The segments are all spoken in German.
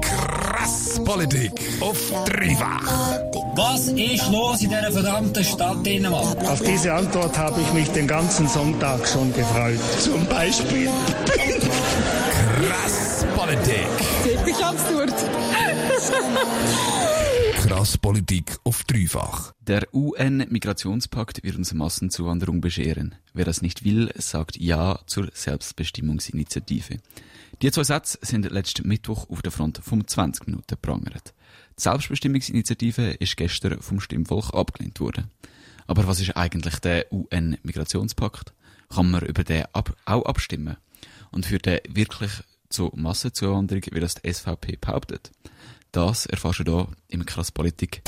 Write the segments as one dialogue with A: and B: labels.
A: Krass Politik auf dreifach.
B: Was ist los in dieser verdammten Stadt Dänemark?
C: Auf diese Antwort habe ich mich den ganzen Sonntag schon gefreut. Zum Beispiel.
A: Krass Politik.
D: Wirklich absurd.
A: Krass Politik auf dreifach.
E: Der UN-Migrationspakt wird uns Massenzuwanderung bescheren. Wer das nicht will, sagt Ja zur Selbstbestimmungsinitiative. Die zwei Sätze sind letzten Mittwoch auf der Front vom 20 Minuten prangert. Die Selbstbestimmungsinitiative ist gestern vom Stimmvolk abgelehnt worden. Aber was ist eigentlich der UN-Migrationspakt? Kann man über den ab auch abstimmen? Und führt der wirklich zu Massenzuwanderung, wie das die SVP behauptet? Das erfährst du hier im Krass Politik.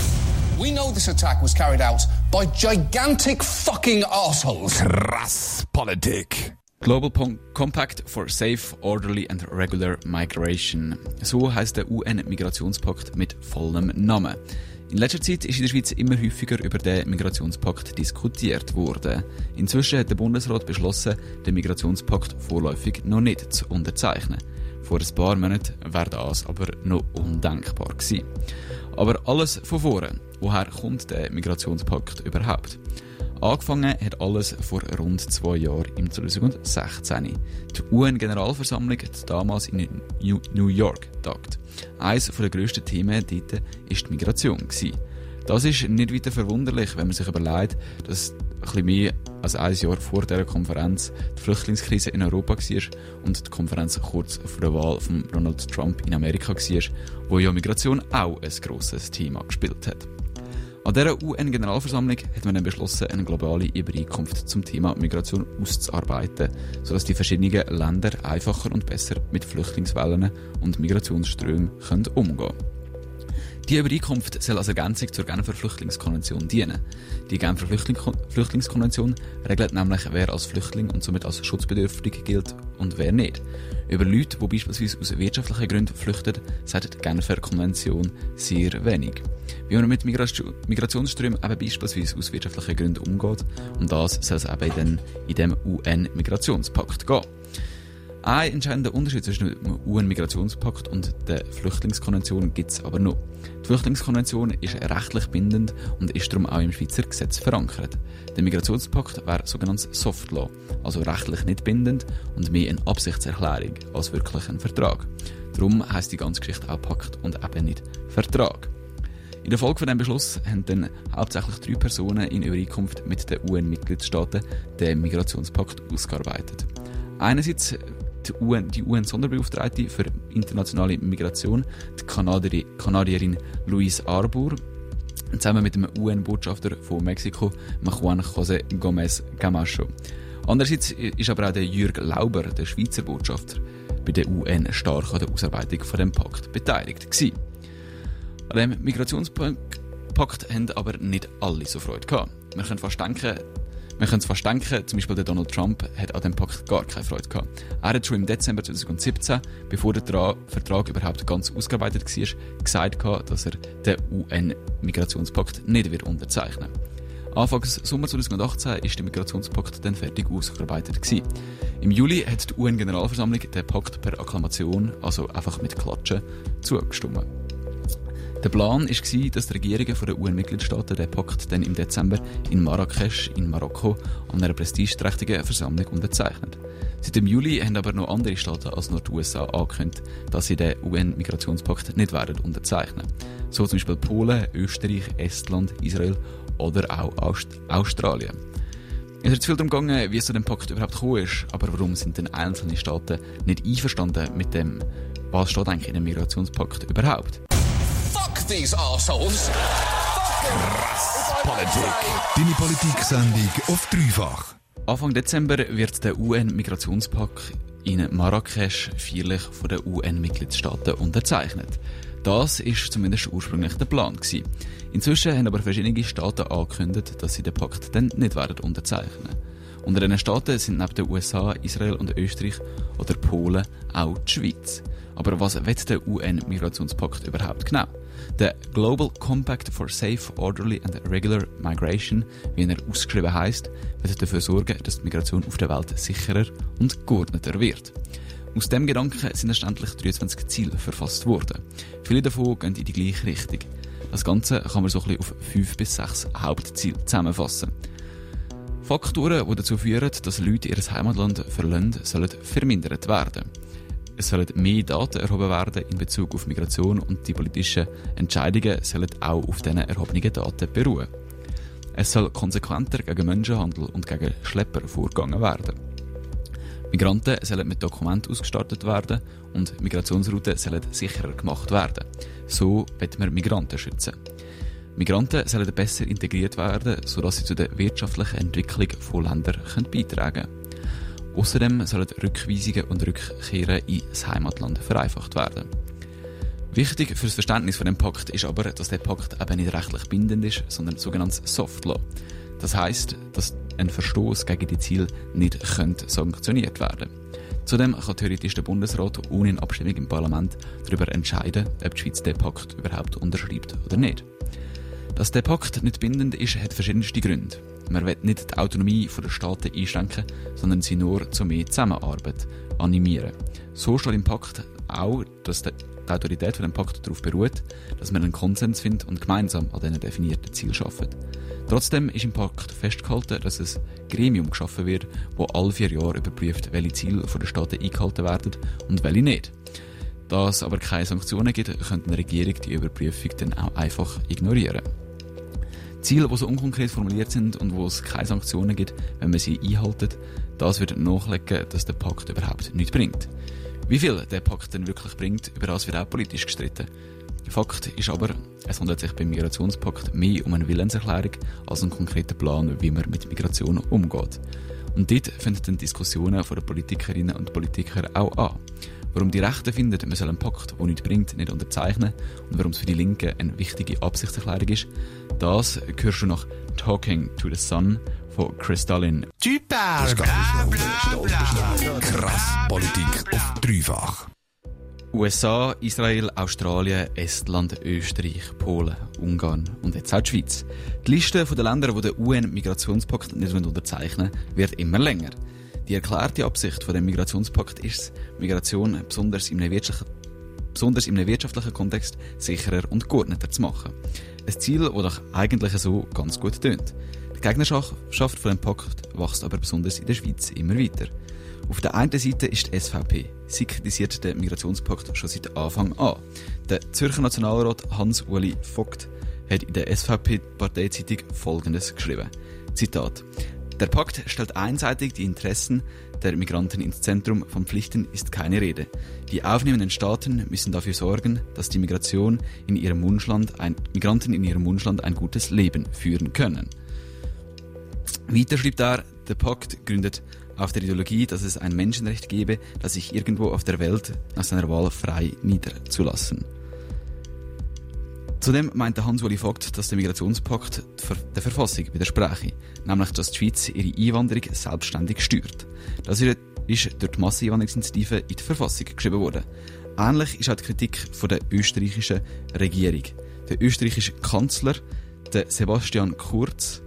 F: We know this attack was carried out by gigantic fucking assholes.
A: Krass Politik.
E: Global Compact for Safe, Orderly and Regular Migration. So heißt der UN-Migrationspakt mit vollem Namen. In letzter Zeit ist in der Schweiz immer häufiger über den Migrationspakt diskutiert worden. Inzwischen hat der Bundesrat beschlossen, den Migrationspakt vorläufig noch nicht zu unterzeichnen. Vor ein paar Monaten wäre das aber noch undenkbar gewesen. Aber alles von vorne. Woher kommt der Migrationspakt überhaupt? Angefangen hat alles vor rund zwei Jahren, im 2016. Die UN-Generalversammlung hat damals in New York getagt. Eines der grössten Themen dort war die Migration. Das ist nicht weiter verwunderlich, wenn man sich überlegt, dass ein bisschen mehr als ein Jahr vor dieser Konferenz die Flüchtlingskrise in Europa war und die Konferenz kurz vor der Wahl von Donald Trump in Amerika war, wo ja Migration auch ein grosses Thema gespielt hat. An dieser UN-Generalversammlung hat man dann beschlossen, eine globale Übereinkunft zum Thema Migration auszuarbeiten, sodass die verschiedenen Länder einfacher und besser mit Flüchtlingswellen und Migrationsströmen umgehen können. Die Übereinkunft soll als Ergänzung zur Genfer Flüchtlingskonvention dienen. Die Genfer Flüchtling Flüchtlingskonvention regelt nämlich, wer als Flüchtling und somit als schutzbedürftig gilt und wer nicht. Über Leute, die beispielsweise aus wirtschaftlichen Gründen flüchten, sagt die Genfer Konvention sehr wenig. Wie man mit Migration Migrationsströmen eben beispielsweise aus wirtschaftlichen Gründen umgeht, und das soll es eben in dem UN-Migrationspakt gehen. Ein entscheidender Unterschied zwischen dem UN-Migrationspakt und der Flüchtlingskonvention gibt es aber noch. Die Flüchtlingskonvention ist rechtlich bindend und ist darum auch im Schweizer Gesetz verankert. Der Migrationspakt wäre sogenanntes Soft Law, also rechtlich nicht bindend und mehr eine Absichtserklärung als wirklich ein Vertrag. Darum heisst die ganze Geschichte auch Pakt und eben nicht Vertrag. In der Folge von diesem Beschluss haben dann hauptsächlich drei Personen in Übereinkunft mit den UN-Mitgliedstaaten den Migrationspakt ausgearbeitet. Einerseits die UN, die UN-Sonderbeauftragte für internationale Migration, die Kanadier, Kanadierin Louise Arbour, zusammen mit dem UN-Botschafter von Mexiko, Juan José Gómez Camacho. Andererseits ist aber auch der Jürg Lauber, der Schweizer Botschafter, bei der UN stark an der Ausarbeitung von dem Pakt beteiligt gewesen. An dem Migrationspakt haben aber nicht alle so Freude gehabt. Man könnte fast denken, man könnte es fast denken, zum Beispiel der Donald Trump hat an dem Pakt gar keine Freude gehabt. Er hat schon im Dezember 2017, bevor der Tra Vertrag überhaupt ganz ausgearbeitet war, gesagt dass er den UN-Migrationspakt nicht wird unterzeichnen Anfangs Sommer 2018 ist der Migrationspakt dann fertig ausgearbeitet gewesen. Im Juli hat die UN-Generalversammlung den Pakt per Akklamation, also einfach mit Klatschen, zugestimmt. Der Plan war, dass die Regierungen der UN-Mitgliedstaaten den Pakt dann im Dezember in Marrakesch in Marokko an einer prestigeträchtigen Versammlung unterzeichnen. Seit dem Juli haben aber noch andere Staaten als nur die USA angekündigt, dass sie den UN-Migrationspakt nicht werden unterzeichnen. So zum Beispiel Polen, Österreich, Estland, Israel oder auch Aust Australien. Es ist viel darum gegangen, wie es zu dem Pakt überhaupt gekommen ist, aber warum sind denn einzelne Staaten nicht einverstanden mit dem, was steht eigentlich in dem Migrationspakt überhaupt?
F: These assholes.
A: Krass Politik. Deine Politik-Sendung auf dreifach.
E: Anfang Dezember wird der UN-Migrationspakt in Marrakesch feierlich von den UN-Mitgliedstaaten unterzeichnet. Das ist zumindest ursprünglich der Plan gewesen. Inzwischen haben aber verschiedene Staaten angekündigt, dass sie den Pakt dann nicht werden unterzeichnen. Unter diesen Staaten sind neben den USA, Israel und Österreich oder Polen auch die Schweiz. Aber was will der UN-Migrationspakt überhaupt genau? Der Global Compact for Safe, Orderly and Regular Migration, wie er ausgeschrieben heißt, wird dafür sorgen, dass die Migration auf der Welt sicherer und geordneter wird. Aus dem Gedanken sind erstendlich 23 Ziele verfasst worden. Viele davon gehen in die gleiche Richtung. Das Ganze kann man so ein bisschen auf fünf bis sechs Hauptziele zusammenfassen. Faktoren, die dazu führen, dass Leute ihr Heimatland verlassen, sollen vermindert werden. Es sollen mehr Daten erhoben werden in Bezug auf Migration und die politischen Entscheidungen sollen auch auf diesen erhobenen Daten beruhen. Es soll konsequenter gegen Menschenhandel und gegen Schlepper vorgegangen werden. Migranten sollen mit Dokumenten ausgestattet werden und Migrationsrouten sollen sicherer gemacht werden. So wird man Migranten schützen. Migranten sollen besser integriert werden, sodass sie zu der wirtschaftlichen Entwicklung von Ländern beitragen können. Außerdem sollen Rückweisungen und Rückkehren ins Heimatland vereinfacht werden. Wichtig für das Verständnis von dem Pakt ist aber, dass der Pakt eben nicht rechtlich bindend ist, sondern sogenanntes Soft Law. Das heißt, dass ein Verstoß gegen die Ziele nicht könnte sanktioniert werden. Zudem kann theoretisch der Bundesrat ohne Abstimmung im Parlament darüber entscheiden, ob die Schweiz den Pakt überhaupt unterschreibt oder nicht. Dass der Pakt nicht bindend ist, hat verschiedenste Gründe. Man will nicht die Autonomie der Staaten einschränken, sondern sie nur zu mehr Zusammenarbeit animieren. So steht im Pakt auch, dass die Autorität von dem Pakt darauf beruht, dass man einen Konsens findet und gemeinsam an diesen definierten Zielen arbeitet. Trotzdem ist im Pakt festgehalten, dass ein Gremium geschaffen wird, wo alle vier Jahre überprüft, welche Ziele den Staaten eingehalten werden und welche nicht. Da es aber keine Sanktionen gibt, könnte eine Regierung die Überprüfung dann auch einfach ignorieren. Ziele, die so unkonkret formuliert sind und wo es keine Sanktionen gibt, wenn man sie einhaltet, das wird nachlegen, dass der Pakt überhaupt nichts bringt. Wie viel der Pakt denn wirklich bringt, über das wird auch politisch gestritten. Fakt ist aber, es handelt sich beim Migrationspakt mehr um eine Willenserklärung als einen konkreten Plan, wie man mit Migration umgeht. Und dort finden dann Diskussionen von den Politikerinnen und Politikern auch an. Warum die Rechten finden, man soll einen Pakt, der nichts bringt, nicht unterzeichnen und warum es für die Linken eine wichtige Absichtserklärung ist, das hörst du nach Talking to the Sun von Kristallin.
A: Tu parles, Krass Politik auf dreifach.
E: USA, Israel, Australien, Estland, Österreich, Polen, Ungarn und jetzt auch die Schweiz. Die Liste der Länder, die den UN-Migrationspakt nicht unterzeichnen wird immer länger. Die erklärte Absicht von dem Migrationspakt ist Migration besonders einem wirtschaftlichen besonders in einem wirtschaftlichen Kontext sicherer und geordneter zu machen. Ein Ziel, das doch eigentlich so ganz gut tönt. Die Gegnerschaft von dem Pakt wächst aber besonders in der Schweiz immer weiter. Auf der einen Seite ist die SVP. Sie kritisiert den Migrationspakt schon seit Anfang an. Der Zürcher Nationalrat Hans-Uli Vogt hat in der SVP-Parteizeitung Folgendes geschrieben. Zitat. Der Pakt stellt einseitig die Interessen der Migranten ins Zentrum, von Pflichten ist keine Rede. Die aufnehmenden Staaten müssen dafür sorgen, dass die Migration in ihrem Wunschland ein, Migranten in ihrem Wunschland ein gutes Leben führen können. Weiter schreibt er, der Pakt gründet auf der Ideologie, dass es ein Menschenrecht gebe, das sich irgendwo auf der Welt nach seiner Wahl frei niederzulassen. Zudem meinte Hans-Uli Vogt, dass der Migrationspakt der Verfassung widerspreche, nämlich dass die Schweiz ihre Einwanderung selbstständig steuert. Das ist durch die Masseneinwanderungsinitiative in die Verfassung geschrieben worden. Ähnlich ist auch die Kritik von der österreichischen Regierung. Der österreichische Kanzler, der Sebastian Kurz,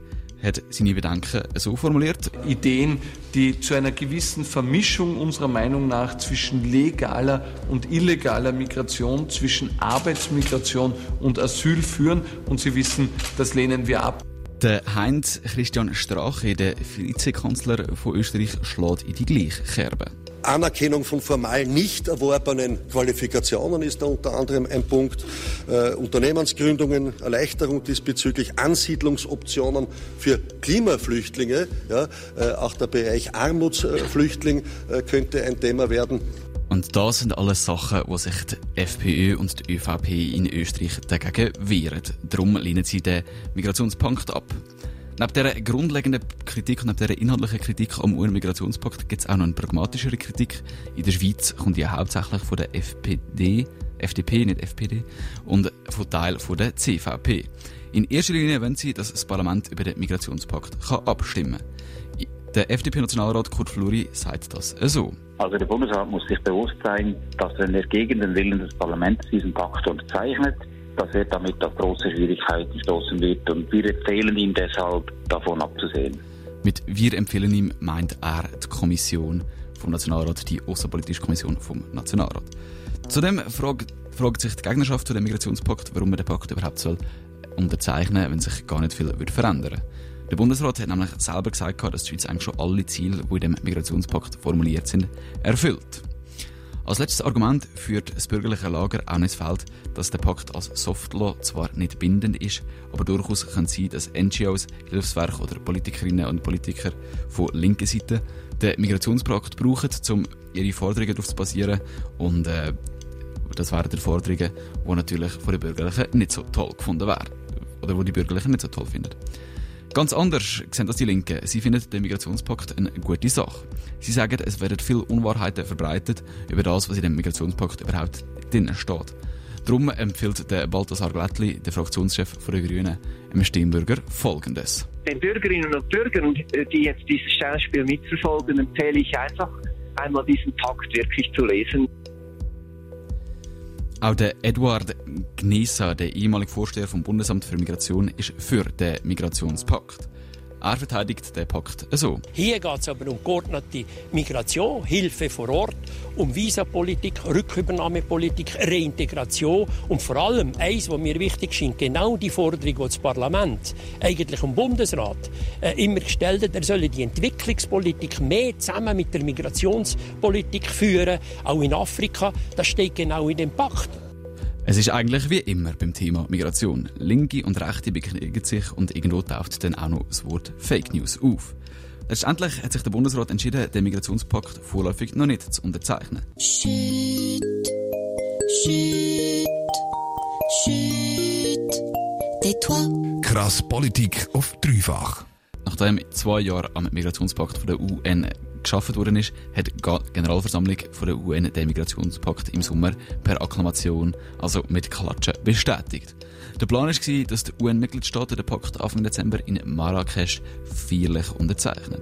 E: hat seine Bedenken so formuliert.
D: Ideen, die zu einer gewissen Vermischung unserer Meinung nach zwischen legaler und illegaler Migration, zwischen Arbeitsmigration und Asyl führen. Und Sie wissen, das lehnen wir ab.
E: Der Heinz Christian Strache, der Vizekanzler von Österreich, schlägt in die gleiche Kerbe.
G: Anerkennung von formal nicht erworbenen Qualifikationen ist da unter anderem ein Punkt. Äh, Unternehmensgründungen, Erleichterung diesbezüglich, Ansiedlungsoptionen für Klimaflüchtlinge. Ja, äh, auch der Bereich Armutsflüchtling äh, könnte ein Thema werden.
E: Und das sind alles Sachen, wo sich die FPÖ und die ÖVP in Österreich dagegen wehren. Darum lehnen sie den Migrationspakt ab. Neben dieser grundlegenden Kritik und neben dieser inhaltlichen Kritik am UN-Migrationspakt gibt es auch noch eine pragmatischere Kritik. In der Schweiz kommt die hauptsächlich von der FPD, FDP, nicht FPD, und von Teil von der CVP. In erster Linie wollen sie, dass das Parlament über den Migrationspakt kann abstimmen kann. Der FDP-Nationalrat Kurt Fluri sagt das so.
H: Also der Bundesrat muss sich bewusst sein, dass wenn er gegen den Willen des Parlaments diesen Pakt unterzeichnet, dass er damit auf große Schwierigkeiten stoßen wird. Und wir empfehlen ihm deshalb, davon abzusehen.
E: Mit wir empfehlen ihm meint er die Kommission vom Nationalrat die Außenpolitische Kommission vom Nationalrat. Zudem fragt, fragt sich die Gegnerschaft zu dem Migrationspakt, warum man den Pakt überhaupt soll unterzeichnen, wenn sich gar nicht viel wird verändern. Der Bundesrat hat nämlich selber gesagt, dass die Schweiz eigentlich schon alle Ziele, die in dem Migrationspakt formuliert sind, erfüllt. Als letztes Argument führt das bürgerliche Lager auch ins Feld, dass der Pakt als Softlaw zwar nicht bindend ist, aber durchaus kann sein, dass NGOs, Hilfswerke oder Politikerinnen und Politiker von linker Seite den Migrationspakt brauchen, um ihre Forderungen darauf zu basieren und äh, das wären die Forderungen, die natürlich von den Bürgerlichen nicht so toll gefunden werden oder die die Bürgerlichen nicht so toll finden. Ganz anders sehen das die Linken. Sie finden den Migrationspakt eine gute Sache. Sie sagen, es werden viele Unwahrheiten verbreitet über das, was in dem Migrationspakt überhaupt drin steht. Darum empfiehlt der Balthasar Glättli, der Fraktionschef der Grünen, einem Stimmbürger Folgendes.
I: Den Bürgerinnen und Bürgern, die jetzt dieses Schauspiel mitverfolgen, empfehle ich einfach, einmal diesen Pakt wirklich zu lesen.
E: Auch der Eduard Gnesa, der ehemalige Vorsteher vom Bundesamt für Migration, ist für den Migrationspakt. Er verteidigt den Pakt so.
J: Hier geht es aber um geordnete Migration, Hilfe vor Ort, um Visapolitik, Rückübernahmepolitik, Reintegration und vor allem eins, was mir wichtig scheint, genau die Forderung, die das Parlament eigentlich im Bundesrat äh, immer gestellt hat, er solle die Entwicklungspolitik mehr zusammen mit der Migrationspolitik führen, auch in Afrika, das steht genau in dem Pakt.
E: Es ist eigentlich wie immer beim Thema Migration. Linke und Rechte bekriegen sich und irgendwo taucht dann auch noch das Wort Fake News auf. Letztendlich hat sich der Bundesrat entschieden, den Migrationspakt vorläufig noch nicht zu unterzeichnen. Shit. Shit.
A: Shit. Krass Politik auf dreifach.
E: Nachdem zwei Jahre am Migrationspakt der UN geschaffen worden ist, hat die Generalversammlung von der UN den Migrationspakt im Sommer per Akklamation, also mit Klatschen, bestätigt. Der Plan war, dass die UN-Mitgliedstaaten den Pakt Anfang Dezember in Marrakesch feierlich unterzeichnen.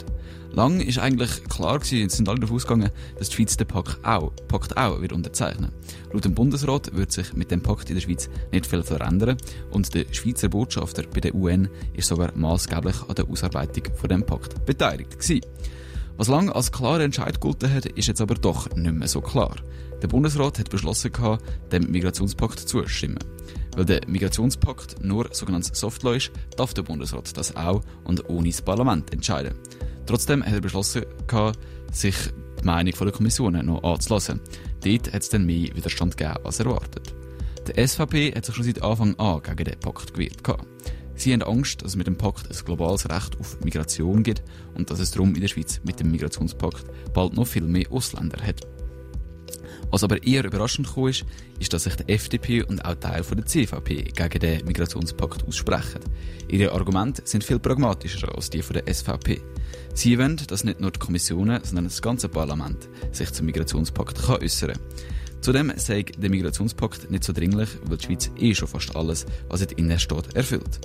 E: Lang ist eigentlich klar gewesen, sind alle davon ausgegangen, dass die Schweiz den Pakt auch, Pakt auch wird unterzeichnen. Laut dem Bundesrat wird sich mit dem Pakt in der Schweiz nicht viel verändern und der Schweizer Botschafter bei der UN ist sogar maßgeblich an der Ausarbeitung von dem Pakt beteiligt gewesen. Was lange als klarer Entscheid gegolten hat, ist jetzt aber doch nicht mehr so klar. Der Bundesrat hat beschlossen, dem Migrationspakt zuzustimmen. Weil der Migrationspakt nur sogenanntes Softlaw ist, darf der Bundesrat das auch und ohne das Parlament entscheiden. Trotzdem hat er beschlossen, sich die Meinung der Kommissionen noch anzulassen. Dort hat es dann mehr Widerstand gegeben als erwartet. Der SVP hat sich schon seit Anfang an gegen den Pakt gewehrt. Sie haben Angst, dass es mit dem Pakt ein globales Recht auf Migration gibt und dass es darum in der Schweiz mit dem Migrationspakt bald noch viel mehr Ausländer hat. Was aber eher überraschend gekommen ist, ist, dass sich die FDP und auch Teil der CVP gegen den Migrationspakt aussprechen. Ihre Argumente sind viel pragmatischer als die der SVP. Sie wollen, dass nicht nur die Kommissionen, sondern das ganze Parlament sich zum Migrationspakt äußern kann. Zudem sei der Migrationspakt nicht so dringlich, weil die Schweiz eh schon fast alles, was in innen steht, erfüllt.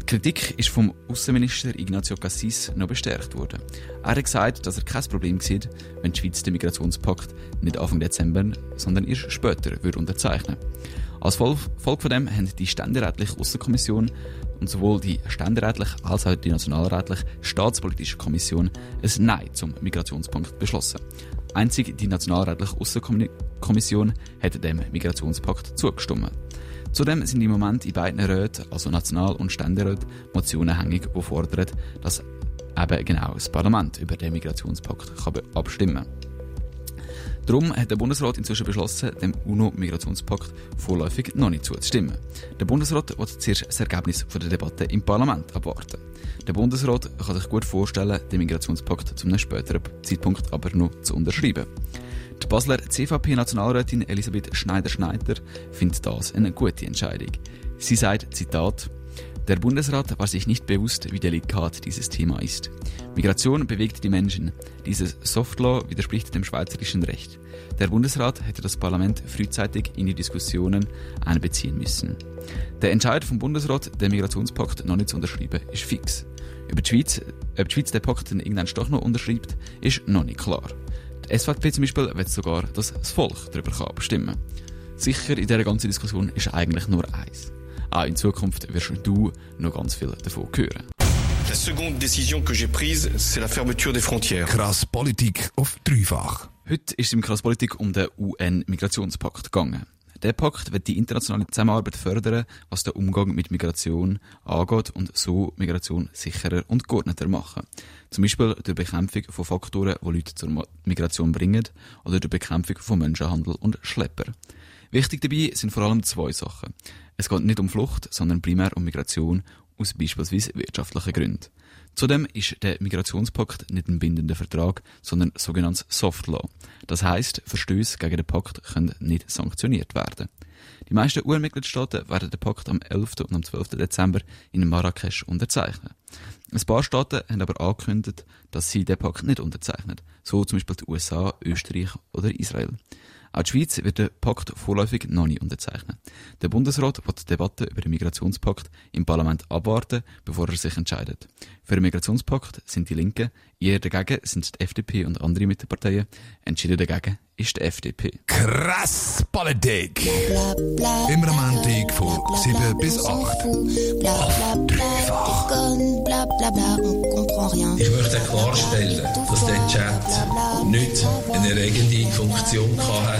E: Die Kritik ist vom Außenminister Ignacio Cassis noch bestärkt worden. Er hat gesagt, dass er kein Problem sieht, wenn die Schweiz den Migrationspakt nicht Anfang Dezember, sondern erst später würde unterzeichnen. Als Folge von dem haben die ständerätliche Außenkommission und sowohl die ständerätliche als auch die nationalrätliche staatspolitische Kommission ein Nein zum Migrationspakt beschlossen. Einzig die nationalrätliche Außenkommission hat dem Migrationspakt zugestimmt. Zudem sind im Moment in beiden Räten, also National- und Ständerat, Motionen hängig, die fordern, dass eben genau das Parlament über den Migrationspakt kann abstimmen kann. Darum hat der Bundesrat inzwischen beschlossen, dem UNO-Migrationspakt vorläufig noch nicht zuzustimmen. Der Bundesrat wird zuerst das Ergebnis der Debatte im Parlament abwarten. Der Bundesrat kann sich gut vorstellen, den Migrationspakt zu einem späteren Zeitpunkt aber noch zu unterschreiben. Die Basler CVP-Nationalrätin Elisabeth Schneider-Schneider findet das eine gute Entscheidung. Sie sagt, Zitat, der Bundesrat war sich nicht bewusst, wie delikat dieses Thema ist. Migration bewegt die Menschen. Dieses Softlaw widerspricht dem schweizerischen Recht. Der Bundesrat hätte das Parlament frühzeitig in die Diskussionen einbeziehen müssen. Der Entscheid vom Bundesrat, den Migrationspakt noch nicht zu unterschreiben, ist fix. Über die Schweiz, ob die Schweiz den Pakt irgendwann doch noch unterschreibt, ist noch nicht klar. Die SVP zum Beispiel will sogar, dass das Volk darüber abstimmen kann. Sicher in dieser ganzen Diskussion ist eigentlich nur eins. Auch in Zukunft wirst du noch ganz viel davon hören.
K: La seconde décision que j'ai prise, c'est la fermeture des frontières.
A: Krass Politik auf dreifach.
E: Heute ist es im Krass Politik um den UN-Migrationspakt gegangen. Der Pakt wird die internationale Zusammenarbeit fördern, was den Umgang mit Migration angeht und so Migration sicherer und geordneter machen. Zum Beispiel durch Bekämpfung von Faktoren, die Leute zur Migration bringen, oder durch Bekämpfung von Menschenhandel und Schlepper. Wichtig dabei sind vor allem zwei Sachen. Es geht nicht um Flucht, sondern primär um Migration aus beispielsweise wirtschaftlichen Gründen. Zudem ist der Migrationspakt nicht ein bindender Vertrag, sondern sogenanntes Soft Law. Das heißt, Verstöße gegen den Pakt können nicht sanktioniert werden. Die meisten UN-Mitgliedstaaten werden den Pakt am 11. und am 12. Dezember in Marrakesch unterzeichnen. Ein paar Staaten haben aber angekündigt, dass sie den Pakt nicht unterzeichnen, so zum Beispiel die USA, Österreich oder Israel. Auch die Schweiz wird den Pakt vorläufig noch nicht unterzeichnen. Der Bundesrat wird die Debatte über den Migrationspakt im Parlament abwarten, bevor er sich entscheidet. Für den Migrationspakt sind die Linken, eher dagegen sind die FDP und andere Mitteparteien. Entschieden dagegen ist die FDP.
A: Krass Politik! Immer am Montag von 7 bis 8. Auf dreifach.
L: Ich möchte klarstellen, dass der Chat nicht eine erregende Funktion hat.